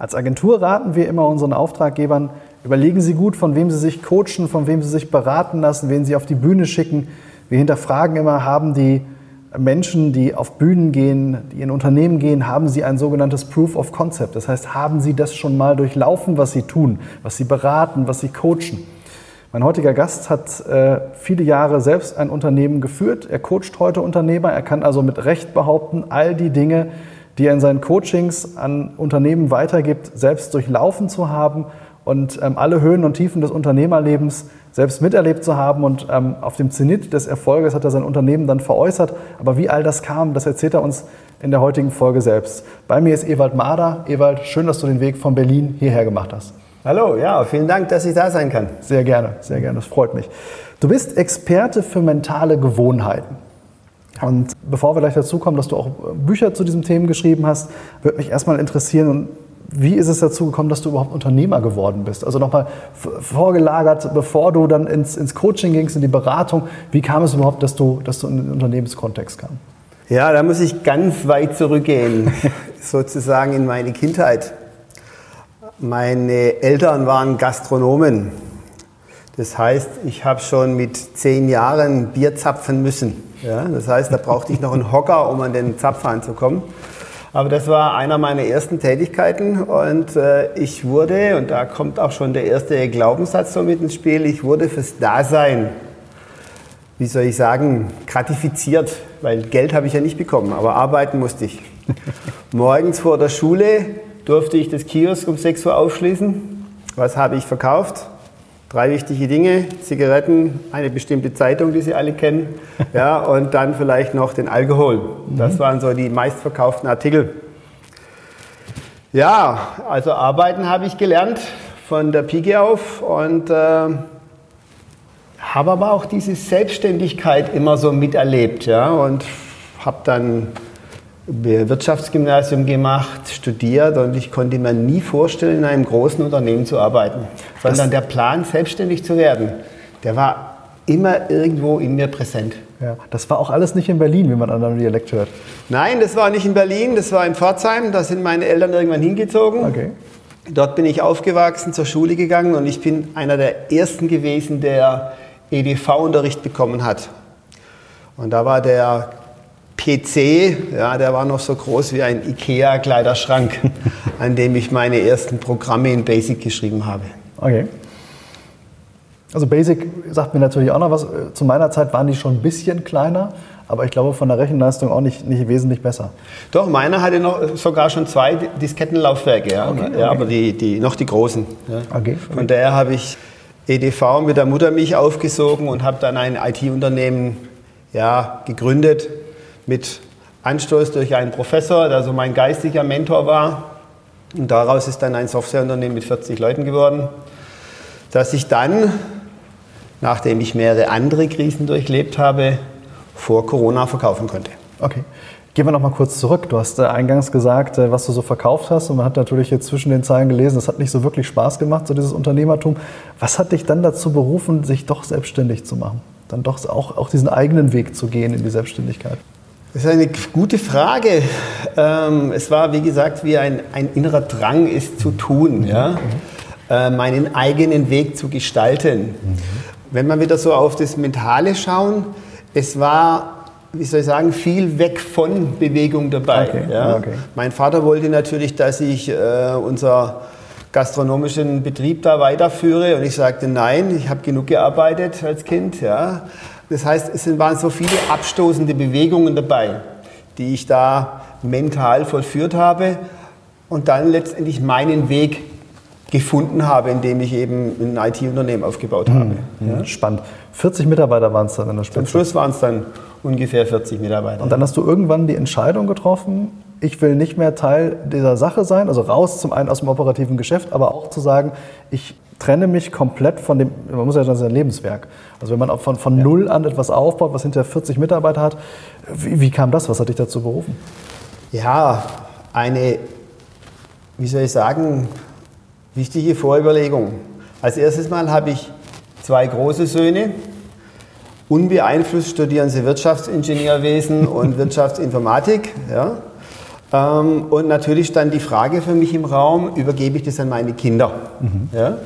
Als Agentur raten wir immer unseren Auftraggebern, überlegen Sie gut, von wem Sie sich coachen, von wem Sie sich beraten lassen, wen Sie auf die Bühne schicken. Wir hinterfragen immer, haben die Menschen, die auf Bühnen gehen, die in Unternehmen gehen, haben sie ein sogenanntes Proof of Concept. Das heißt, haben sie das schon mal durchlaufen, was sie tun, was sie beraten, was sie coachen. Mein heutiger Gast hat äh, viele Jahre selbst ein Unternehmen geführt. Er coacht heute Unternehmer. Er kann also mit Recht behaupten, all die Dinge, die er in seinen Coachings an Unternehmen weitergibt, selbst durchlaufen zu haben und ähm, alle Höhen und Tiefen des Unternehmerlebens selbst miterlebt zu haben. Und ähm, auf dem Zenit des Erfolges hat er sein Unternehmen dann veräußert. Aber wie all das kam, das erzählt er uns in der heutigen Folge selbst. Bei mir ist Ewald Mader. Ewald, schön, dass du den Weg von Berlin hierher gemacht hast. Hallo, ja, vielen Dank, dass ich da sein kann. Sehr gerne, sehr gerne, das freut mich. Du bist Experte für mentale Gewohnheiten. Und bevor wir gleich dazu kommen, dass du auch Bücher zu diesem Thema geschrieben hast, würde mich erstmal interessieren, wie ist es dazu gekommen, dass du überhaupt Unternehmer geworden bist? Also nochmal vorgelagert, bevor du dann ins, ins Coaching gingst, in die Beratung, wie kam es überhaupt, dass du, dass du in den Unternehmenskontext kamst? Ja, da muss ich ganz weit zurückgehen, sozusagen in meine Kindheit. Meine Eltern waren Gastronomen. Das heißt, ich habe schon mit zehn Jahren Bier zapfen müssen. Ja, das heißt, da brauchte ich noch einen Hocker, um an den Zapfer anzukommen. Aber das war einer meiner ersten Tätigkeiten und äh, ich wurde, und da kommt auch schon der erste Glaubenssatz so mit ins Spiel, ich wurde fürs Dasein, wie soll ich sagen, gratifiziert, weil Geld habe ich ja nicht bekommen, aber arbeiten musste ich. Morgens vor der Schule durfte ich das Kiosk um 6 Uhr aufschließen. Was habe ich verkauft? Drei wichtige Dinge, Zigaretten, eine bestimmte Zeitung, die Sie alle kennen, ja, und dann vielleicht noch den Alkohol. Das waren so die meistverkauften Artikel. Ja, also arbeiten habe ich gelernt von der Pike auf und äh, habe aber auch diese Selbstständigkeit immer so miterlebt ja, und habe dann Wirtschaftsgymnasium gemacht, studiert und ich konnte mir nie vorstellen, in einem großen Unternehmen zu arbeiten. Sondern der Plan, selbstständig zu werden, der war immer irgendwo in mir präsent. Ja, das war auch alles nicht in Berlin, wie man an deinem Dialekt hört. Nein, das war nicht in Berlin, das war in Pforzheim. Da sind meine Eltern irgendwann hingezogen. Okay. Dort bin ich aufgewachsen, zur Schule gegangen und ich bin einer der ersten gewesen, der EDV-Unterricht bekommen hat. Und da war der PC, ja, der war noch so groß wie ein IKEA-Kleiderschrank, an dem ich meine ersten Programme in Basic geschrieben habe. Okay. Also Basic sagt mir natürlich auch noch was. Zu meiner Zeit waren die schon ein bisschen kleiner, aber ich glaube von der Rechenleistung auch nicht, nicht wesentlich besser. Doch, meiner hatte noch sogar schon zwei Diskettenlaufwerke, ja, okay, okay. ja aber die, die, noch die großen. Ja. Okay, Von daher habe ich EDV mit der Muttermilch aufgesogen und habe dann ein IT-Unternehmen ja, gegründet mit Anstoß durch einen Professor, der so mein geistiger Mentor war. Und daraus ist dann ein Softwareunternehmen mit 40 Leuten geworden, das ich dann, nachdem ich mehrere andere Krisen durchlebt habe, vor Corona verkaufen konnte. Okay. Gehen wir noch mal kurz zurück. Du hast äh, eingangs gesagt, äh, was du so verkauft hast und man hat natürlich jetzt zwischen den Zeilen gelesen, das hat nicht so wirklich Spaß gemacht, so dieses Unternehmertum. Was hat dich dann dazu berufen, sich doch selbstständig zu machen? Dann doch auch, auch diesen eigenen Weg zu gehen in die Selbstständigkeit? Das ist eine gute Frage. Ähm, es war, wie gesagt, wie ein, ein innerer Drang, es zu tun, ja? Äh, meinen eigenen Weg zu gestalten. Wenn wir wieder so auf das Mentale schauen, es war, wie soll ich sagen, viel weg von Bewegung dabei. Okay. Ja? Okay. Mein Vater wollte natürlich, dass ich äh, unser gastronomischen Betrieb da weiterführe und ich sagte nein, ich habe genug gearbeitet als Kind, ja. Das heißt, es waren so viele abstoßende Bewegungen dabei, die ich da mental vollführt habe und dann letztendlich meinen Weg gefunden habe, indem ich eben ein IT-Unternehmen aufgebaut habe. Mhm. Ja. Spannend. 40 Mitarbeiter waren es dann in der Spitze. Zum Schluss waren es dann ungefähr 40 Mitarbeiter. Und dann hast du irgendwann die Entscheidung getroffen, ich will nicht mehr Teil dieser Sache sein, also raus zum einen aus dem operativen Geschäft, aber auch zu sagen, ich trenne mich komplett von dem, man muss ja sagen, das ist ein Lebenswerk. Also wenn man von, von ja. null an etwas aufbaut, was hinterher 40 Mitarbeiter hat, wie, wie kam das? Was hat dich dazu berufen? Ja, eine, wie soll ich sagen, wichtige Vorüberlegung. Als erstes Mal habe ich zwei große Söhne. Unbeeinflusst studieren sie Wirtschaftsingenieurwesen und Wirtschaftsinformatik. Ja. Ähm, und natürlich stand die Frage für mich im Raum, übergebe ich das an meine Kinder? Mhm. Ja?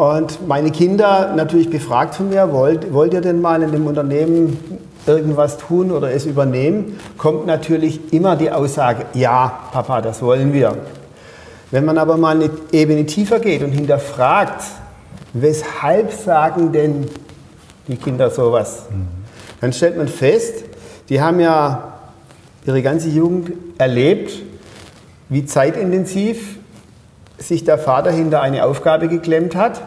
Und meine Kinder natürlich befragt von mir, wollt, wollt ihr denn mal in dem Unternehmen irgendwas tun oder es übernehmen? Kommt natürlich immer die Aussage, ja, Papa, das wollen wir. Wenn man aber mal eine Ebene tiefer geht und hinterfragt, weshalb sagen denn die Kinder sowas, mhm. dann stellt man fest, die haben ja ihre ganze Jugend erlebt, wie zeitintensiv sich der Vater hinter eine Aufgabe geklemmt hat.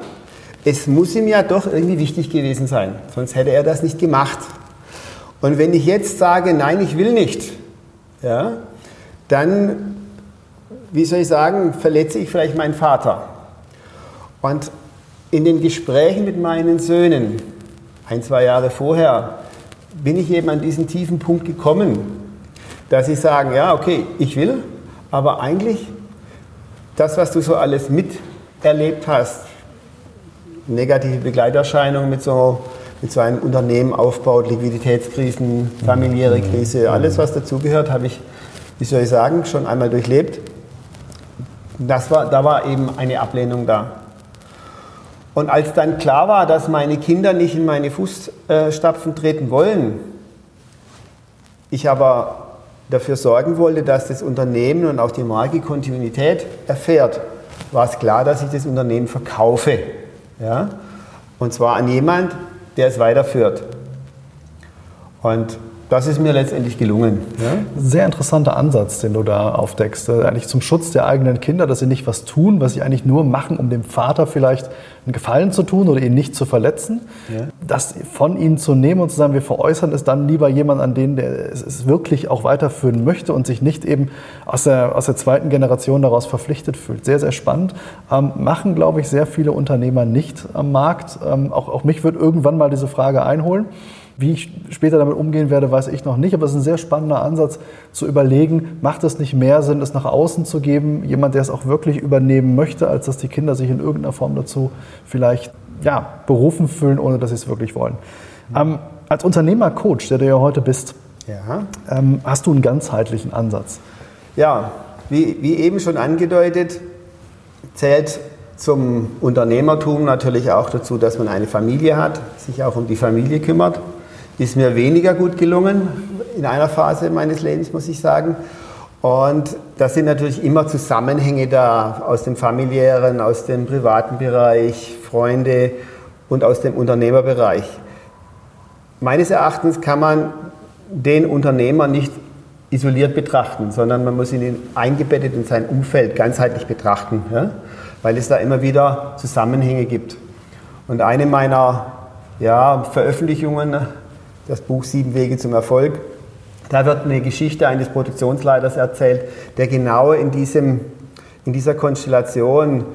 Es muss ihm ja doch irgendwie wichtig gewesen sein, sonst hätte er das nicht gemacht. Und wenn ich jetzt sage, nein, ich will nicht, ja, dann, wie soll ich sagen, verletze ich vielleicht meinen Vater. Und in den Gesprächen mit meinen Söhnen, ein, zwei Jahre vorher, bin ich eben an diesen tiefen Punkt gekommen, dass sie sagen, ja, okay, ich will, aber eigentlich das, was du so alles miterlebt hast, negative Begleiterscheinungen mit so, mit so einem Unternehmen aufbaut, Liquiditätskrisen, familiäre mhm. Krise, alles, was dazugehört, habe ich, wie soll ich sagen, schon einmal durchlebt. Das war, da war eben eine Ablehnung da. Und als dann klar war, dass meine Kinder nicht in meine Fußstapfen treten wollen, ich aber dafür sorgen wollte, dass das Unternehmen und auch die Marke Kontinuität erfährt, war es klar, dass ich das Unternehmen verkaufe. Ja? Und zwar an jemand, der es weiterführt. Und das ist mir letztendlich gelungen. Ja? Sehr interessanter Ansatz, den du da aufdeckst. Äh, eigentlich zum Schutz der eigenen Kinder, dass sie nicht was tun, was sie eigentlich nur machen, um dem Vater vielleicht einen Gefallen zu tun oder ihn nicht zu verletzen. Ja. Das von ihnen zu nehmen und zu sagen, wir veräußern es dann lieber jemand an den, der es wirklich auch weiterführen möchte und sich nicht eben aus der, aus der zweiten Generation daraus verpflichtet fühlt. Sehr, sehr spannend. Ähm, machen, glaube ich, sehr viele Unternehmer nicht am Markt. Ähm, auch, auch mich wird irgendwann mal diese Frage einholen. Wie ich später damit umgehen werde, weiß ich noch nicht. Aber es ist ein sehr spannender Ansatz zu überlegen, macht es nicht mehr Sinn, es nach außen zu geben, jemand, der es auch wirklich übernehmen möchte, als dass die Kinder sich in irgendeiner Form dazu vielleicht ja, berufen fühlen, ohne dass sie es wirklich wollen. Ähm, als Unternehmercoach, der du ja heute bist, ja. ähm, hast du einen ganzheitlichen Ansatz. Ja, wie, wie eben schon angedeutet, zählt zum Unternehmertum natürlich auch dazu, dass man eine Familie hat, sich auch um die Familie kümmert ist mir weniger gut gelungen in einer Phase meines Lebens, muss ich sagen. Und das sind natürlich immer Zusammenhänge da aus dem familiären, aus dem privaten Bereich, Freunde und aus dem Unternehmerbereich. Meines Erachtens kann man den Unternehmer nicht isoliert betrachten, sondern man muss ihn eingebettet in sein Umfeld ganzheitlich betrachten, ja? weil es da immer wieder Zusammenhänge gibt. Und eine meiner ja, Veröffentlichungen das Buch Sieben Wege zum Erfolg. Da wird eine Geschichte eines Produktionsleiters erzählt, der genau in, diesem, in dieser Konstellation,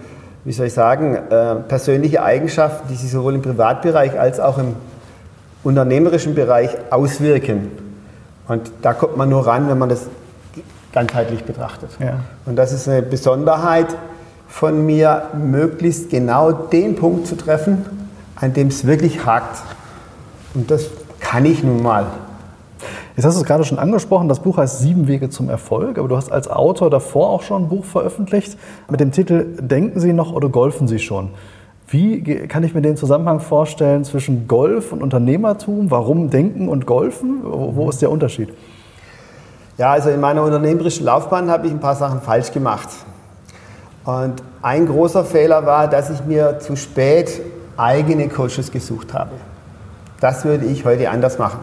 wie soll ich sagen, äh, persönliche Eigenschaften, die sich sowohl im Privatbereich als auch im unternehmerischen Bereich auswirken. Und da kommt man nur ran, wenn man das ganzheitlich betrachtet. Ja. Und das ist eine Besonderheit von mir, möglichst genau den Punkt zu treffen, an dem es wirklich hakt. Und das kann ich nun mal. Jetzt hast du es gerade schon angesprochen, das Buch heißt Sieben Wege zum Erfolg, aber du hast als Autor davor auch schon ein Buch veröffentlicht mit dem Titel Denken Sie noch oder golfen Sie schon? Wie kann ich mir den Zusammenhang vorstellen zwischen Golf und Unternehmertum? Warum Denken und Golfen? Wo ist der Unterschied? Ja, also in meiner unternehmerischen Laufbahn habe ich ein paar Sachen falsch gemacht. Und ein großer Fehler war, dass ich mir zu spät eigene Coaches gesucht habe. Das würde ich heute anders machen.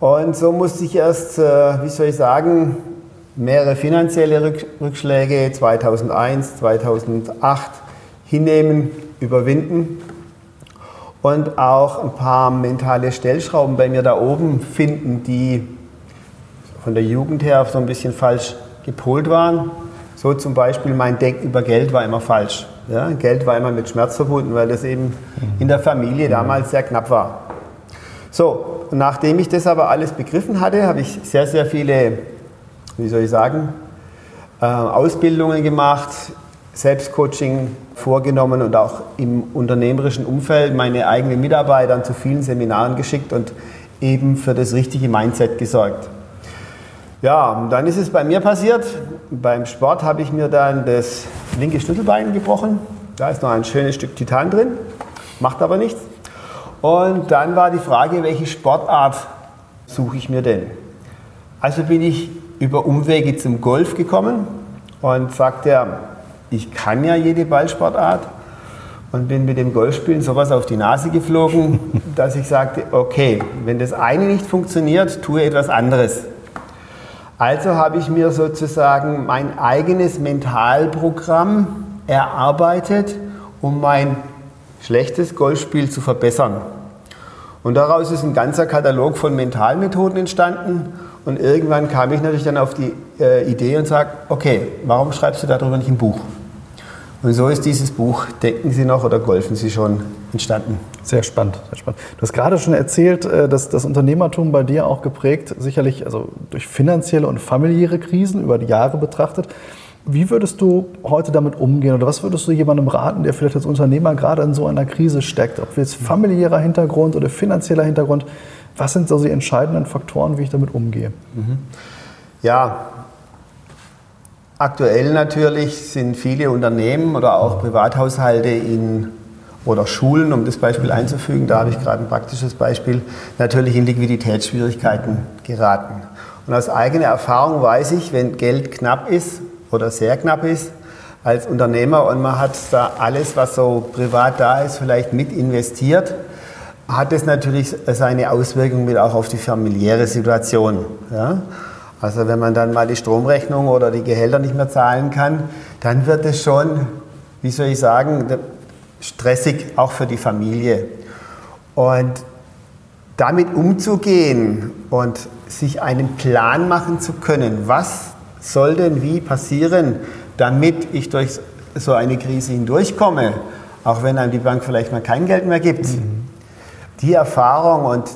Und so musste ich erst, äh, wie soll ich sagen, mehrere finanzielle Rückschläge 2001, 2008 hinnehmen, überwinden und auch ein paar mentale Stellschrauben bei mir da oben finden, die von der Jugend her so ein bisschen falsch gepolt waren. So zum Beispiel mein Denken über Geld war immer falsch. Ja, Geld war immer mit Schmerz verbunden, weil das eben in der Familie damals sehr knapp war. So, nachdem ich das aber alles begriffen hatte, habe ich sehr, sehr viele, wie soll ich sagen, äh, Ausbildungen gemacht, Selbstcoaching vorgenommen und auch im unternehmerischen Umfeld meine eigenen Mitarbeiter zu vielen Seminaren geschickt und eben für das richtige Mindset gesorgt. Ja, dann ist es bei mir passiert. Beim Sport habe ich mir dann das linke Schlüsselbein gebrochen. Da ist noch ein schönes Stück Titan drin, macht aber nichts. Und dann war die Frage, welche Sportart suche ich mir denn? Also bin ich über Umwege zum Golf gekommen und sagte, ich kann ja jede Ballsportart und bin mit dem Golfspielen sowas auf die Nase geflogen, dass ich sagte, okay, wenn das eine nicht funktioniert, tue etwas anderes. Also habe ich mir sozusagen mein eigenes Mentalprogramm erarbeitet, um mein schlechtes Golfspiel zu verbessern. Und daraus ist ein ganzer Katalog von Mentalmethoden entstanden. Und irgendwann kam ich natürlich dann auf die äh, Idee und sage, okay, warum schreibst du darüber nicht ein Buch? Und so ist dieses Buch Denken Sie noch oder golfen Sie schon entstanden. Sehr spannend, sehr spannend. Du hast gerade schon erzählt, äh, dass das Unternehmertum bei dir auch geprägt, sicherlich also durch finanzielle und familiäre Krisen über die Jahre betrachtet. Wie würdest du heute damit umgehen oder was würdest du jemandem raten, der vielleicht als Unternehmer gerade in so einer Krise steckt? Ob jetzt familiärer Hintergrund oder finanzieller Hintergrund, was sind so die entscheidenden Faktoren, wie ich damit umgehe? Mhm. Ja, aktuell natürlich sind viele Unternehmen oder auch Privathaushalte in oder Schulen, um das Beispiel einzufügen, da habe ich gerade ein praktisches Beispiel, natürlich in Liquiditätsschwierigkeiten geraten. Und aus eigener Erfahrung weiß ich, wenn Geld knapp ist oder sehr knapp ist, als Unternehmer und man hat da alles, was so privat da ist, vielleicht mit investiert, hat es natürlich seine Auswirkungen mit auch auf die familiäre Situation. Ja? Also wenn man dann mal die Stromrechnung oder die Gehälter nicht mehr zahlen kann, dann wird es schon, wie soll ich sagen, stressig auch für die Familie. Und damit umzugehen und sich einen Plan machen zu können, was soll denn wie passieren, damit ich durch so eine Krise hindurchkomme, auch wenn einem die Bank vielleicht mal kein Geld mehr gibt. Mhm. Die Erfahrung und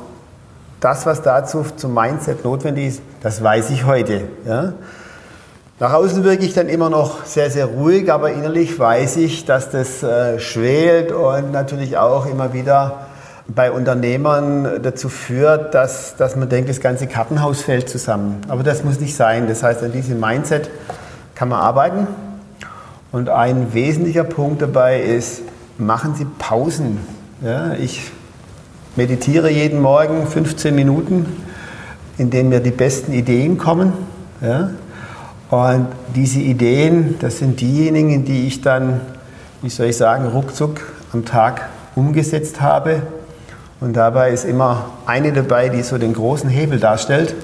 das, was dazu zum Mindset notwendig ist, das weiß ich heute. Ja? Nach außen wirke ich dann immer noch sehr, sehr ruhig, aber innerlich weiß ich, dass das äh, schwelt und natürlich auch immer wieder bei Unternehmern dazu führt, dass, dass man denkt, das ganze Kartenhaus fällt zusammen. Aber das muss nicht sein. Das heißt, an diesem Mindset kann man arbeiten. Und ein wesentlicher Punkt dabei ist, machen Sie Pausen. Ja, ich meditiere jeden Morgen 15 Minuten, in denen mir die besten Ideen kommen. Ja, und diese Ideen, das sind diejenigen, die ich dann, wie soll ich sagen, ruckzuck am Tag umgesetzt habe. Und dabei ist immer eine dabei, die so den großen Hebel darstellt.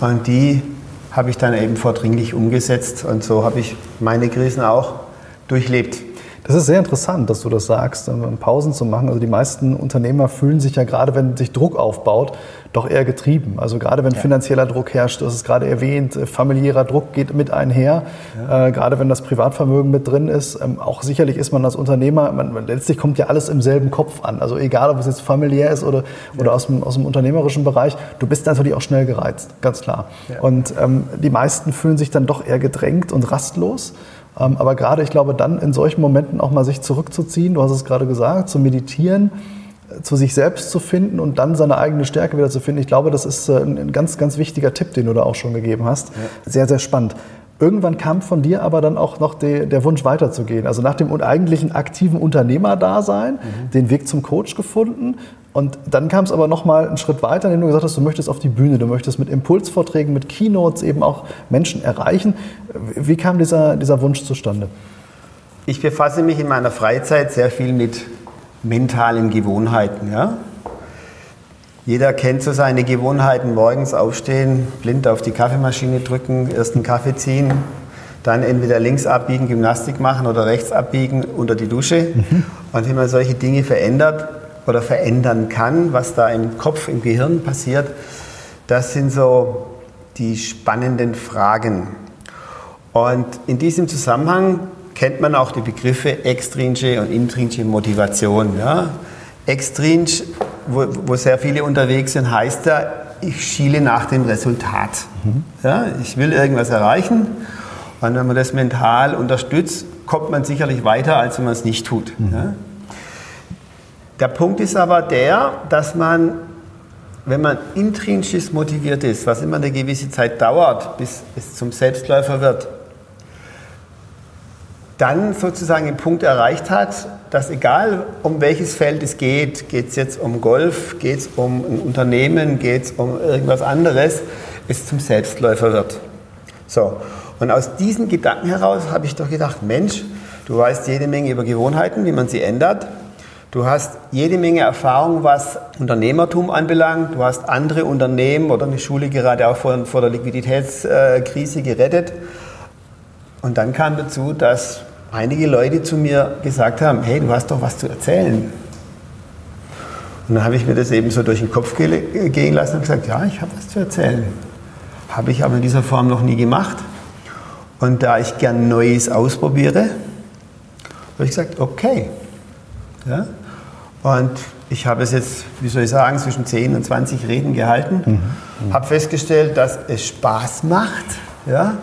Und die habe ich dann eben vordringlich umgesetzt. Und so habe ich meine Krisen auch durchlebt. Das ist sehr interessant, dass du das sagst, Pausen zu machen. Also die meisten Unternehmer fühlen sich ja gerade, wenn sich Druck aufbaut, doch eher getrieben. Also gerade wenn ja. finanzieller Druck herrscht, das ist gerade erwähnt, äh, familiärer Druck geht mit einher. Ja. Äh, gerade wenn das Privatvermögen mit drin ist, ähm, auch sicherlich ist man als Unternehmer, man, letztlich kommt ja alles im selben Kopf an. Also egal, ob es jetzt familiär ist oder, ja. oder aus, dem, aus dem unternehmerischen Bereich, du bist natürlich auch schnell gereizt, ganz klar. Und ähm, die meisten fühlen sich dann doch eher gedrängt und rastlos. Ähm, aber gerade, ich glaube, dann in solchen Momenten auch mal sich zurückzuziehen, du hast es gerade gesagt, zu meditieren, äh, zu sich selbst zu finden und dann seine eigene Stärke wieder zu finden. Ich glaube, das ist äh, ein ganz, ganz wichtiger Tipp, den du da auch schon gegeben hast. Ja. Sehr, sehr spannend. Irgendwann kam von dir aber dann auch noch de, der Wunsch weiterzugehen. Also nach dem eigentlichen aktiven Unternehmerdasein, mhm. den Weg zum Coach gefunden. Und dann kam es aber noch mal einen Schritt weiter, indem du gesagt hast, du möchtest auf die Bühne, du möchtest mit Impulsvorträgen, mit Keynotes eben auch Menschen erreichen. Wie kam dieser, dieser Wunsch zustande? Ich befasse mich in meiner Freizeit sehr viel mit mentalen Gewohnheiten. Ja? Jeder kennt so seine Gewohnheiten, morgens aufstehen, blind auf die Kaffeemaschine drücken, erst einen Kaffee ziehen, dann entweder links abbiegen, Gymnastik machen oder rechts abbiegen unter die Dusche. Mhm. Und wie man solche Dinge verändert oder verändern kann, was da im Kopf, im Gehirn passiert, das sind so die spannenden Fragen. Und in diesem Zusammenhang kennt man auch die Begriffe extrinsische und intrinsische Motivation. Ja? Extrinsisch, wo, wo sehr viele unterwegs sind, heißt ja, ich schiele nach dem Resultat. Mhm. Ja? Ich will irgendwas erreichen und wenn man das mental unterstützt, kommt man sicherlich weiter, als wenn man es nicht tut. Mhm. Ja? Der Punkt ist aber der, dass man, wenn man intrinsisch motiviert ist, was immer eine gewisse Zeit dauert, bis es zum Selbstläufer wird, dann sozusagen den Punkt erreicht hat, dass egal um welches Feld es geht, geht es jetzt um Golf, geht es um ein Unternehmen, geht es um irgendwas anderes, es zum Selbstläufer wird. So, und aus diesen Gedanken heraus habe ich doch gedacht, Mensch, du weißt jede Menge über Gewohnheiten, wie man sie ändert. Du hast jede Menge Erfahrung, was Unternehmertum anbelangt. Du hast andere Unternehmen oder eine Schule gerade auch vor, vor der Liquiditätskrise gerettet. Und dann kam dazu, dass einige Leute zu mir gesagt haben, hey, du hast doch was zu erzählen. Und dann habe ich mir das eben so durch den Kopf gehen lassen und gesagt, ja, ich habe was zu erzählen. Habe ich aber in dieser Form noch nie gemacht. Und da ich gern Neues ausprobiere, habe ich gesagt, okay. Ja? Und ich habe es jetzt, wie soll ich sagen, zwischen 10 und 20 Reden gehalten, mhm. mhm. habe festgestellt, dass es Spaß macht. Ja?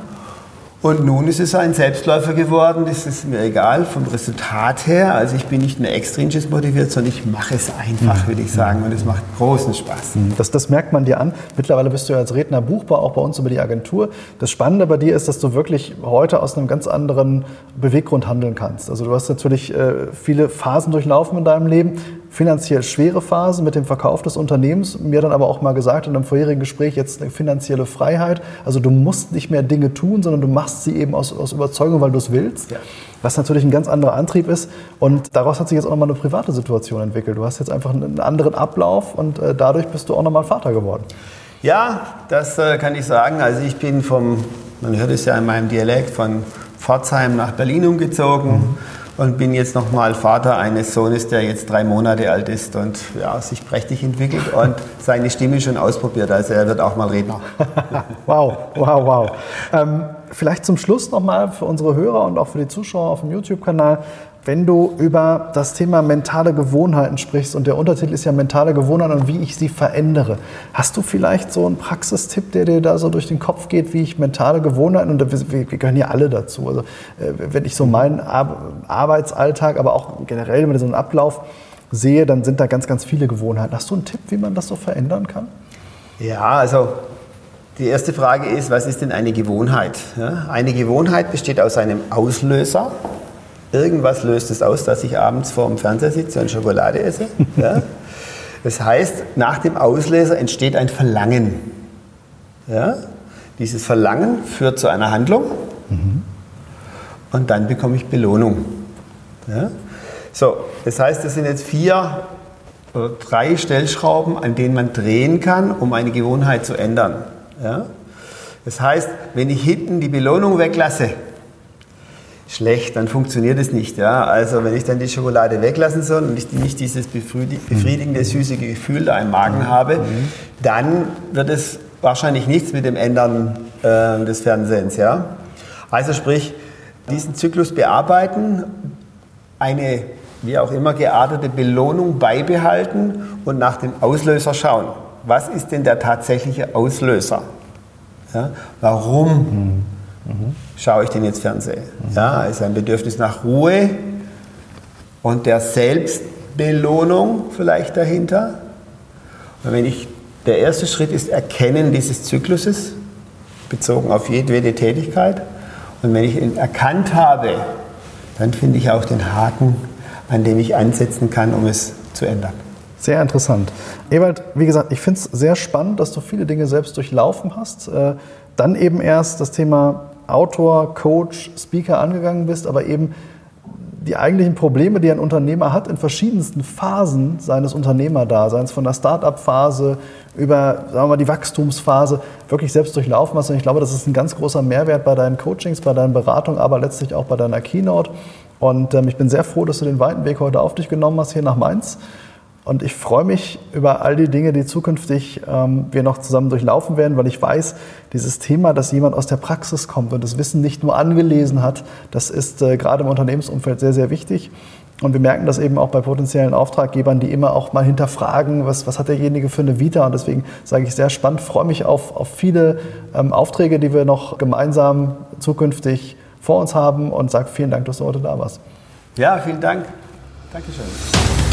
Und nun ist es ein Selbstläufer geworden, das ist mir egal vom Resultat her. Also ich bin nicht mehr extrinsisch motiviert, sondern ich mache es einfach, würde ich sagen. Und es macht großen Spaß. Mhm. Das, das merkt man dir an. Mittlerweile bist du ja als Redner buchbar, auch bei uns über die Agentur. Das Spannende bei dir ist, dass du wirklich heute aus einem ganz anderen Beweggrund handeln kannst. Also du hast natürlich äh, viele Phasen durchlaufen in deinem Leben finanziell schwere Phase mit dem Verkauf des Unternehmens. Mir dann aber auch mal gesagt in einem vorherigen Gespräch, jetzt eine finanzielle Freiheit. Also du musst nicht mehr Dinge tun, sondern du machst sie eben aus, aus Überzeugung, weil du es willst. Ja. Was natürlich ein ganz anderer Antrieb ist. Und daraus hat sich jetzt auch nochmal eine private Situation entwickelt. Du hast jetzt einfach einen anderen Ablauf und äh, dadurch bist du auch nochmal Vater geworden. Ja, das äh, kann ich sagen. Also ich bin vom, man hört es ja in meinem Dialekt, von Pforzheim nach Berlin umgezogen. Mhm und bin jetzt nochmal Vater eines Sohnes, der jetzt drei Monate alt ist und ja, sich prächtig entwickelt und seine Stimme schon ausprobiert. Also er wird auch mal Redner. wow, wow, wow. Ähm, vielleicht zum Schluss nochmal für unsere Hörer und auch für die Zuschauer auf dem YouTube-Kanal wenn du über das Thema mentale Gewohnheiten sprichst und der Untertitel ist ja mentale Gewohnheiten und wie ich sie verändere, hast du vielleicht so einen Praxistipp, der dir da so durch den Kopf geht, wie ich mentale Gewohnheiten und wir, wir gehören ja alle dazu. Also äh, wenn ich so meinen Arbeitsalltag, aber auch generell mit so einem Ablauf sehe, dann sind da ganz, ganz viele Gewohnheiten. Hast du einen Tipp, wie man das so verändern kann? Ja, also die erste Frage ist, was ist denn eine Gewohnheit? Ja, eine Gewohnheit besteht aus einem Auslöser, Irgendwas löst es aus, dass ich abends vor dem Fernseher sitze und Schokolade esse. Ja? Das heißt, nach dem Auslöser entsteht ein Verlangen. Ja? Dieses Verlangen führt zu einer Handlung mhm. und dann bekomme ich Belohnung. So, das heißt, das sind jetzt vier oder drei Stellschrauben, an denen man drehen kann, um eine Gewohnheit zu ändern. Ja? Das heißt, wenn ich hinten die Belohnung weglasse, schlecht, dann funktioniert es nicht. Ja? Also wenn ich dann die Schokolade weglassen soll und ich nicht dieses befriedigende, mhm. süße Gefühl da im Magen mhm. habe, dann wird es wahrscheinlich nichts mit dem Ändern äh, des Fernsehens. Ja? Also sprich, diesen Zyklus bearbeiten, eine wie auch immer geartete Belohnung beibehalten und nach dem Auslöser schauen. Was ist denn der tatsächliche Auslöser? Ja? Warum mhm. Schaue ich denn jetzt Fernsehen? Mhm. Ja, ist ein Bedürfnis nach Ruhe und der Selbstbelohnung vielleicht dahinter. Und wenn ich, der erste Schritt ist Erkennen dieses Zykluses, bezogen auf jedwede Tätigkeit. Und wenn ich ihn erkannt habe, dann finde ich auch den Haken, an dem ich ansetzen kann, um es zu ändern. Sehr interessant. Ewald, wie gesagt, ich finde es sehr spannend, dass du viele Dinge selbst durchlaufen hast. Äh, dann eben erst das Thema Autor, Coach, Speaker angegangen bist, aber eben die eigentlichen Probleme, die ein Unternehmer hat, in verschiedensten Phasen seines Unternehmerdaseins, von der Start-up-Phase über sagen wir mal, die Wachstumsphase, wirklich selbst durchlaufen hast. Und ich glaube, das ist ein ganz großer Mehrwert bei deinen Coachings, bei deinen Beratungen, aber letztlich auch bei deiner Keynote. Und ähm, ich bin sehr froh, dass du den weiten Weg heute auf dich genommen hast, hier nach Mainz. Und ich freue mich über all die Dinge, die zukünftig ähm, wir noch zusammen durchlaufen werden, weil ich weiß, dieses Thema, dass jemand aus der Praxis kommt und das Wissen nicht nur angelesen hat, das ist äh, gerade im Unternehmensumfeld sehr, sehr wichtig. Und wir merken das eben auch bei potenziellen Auftraggebern, die immer auch mal hinterfragen, was, was hat derjenige für eine Vita. Und deswegen sage ich sehr spannend, freue mich auf, auf viele ähm, Aufträge, die wir noch gemeinsam zukünftig vor uns haben und sage vielen Dank, dass du heute da warst. Ja, vielen Dank. Dankeschön.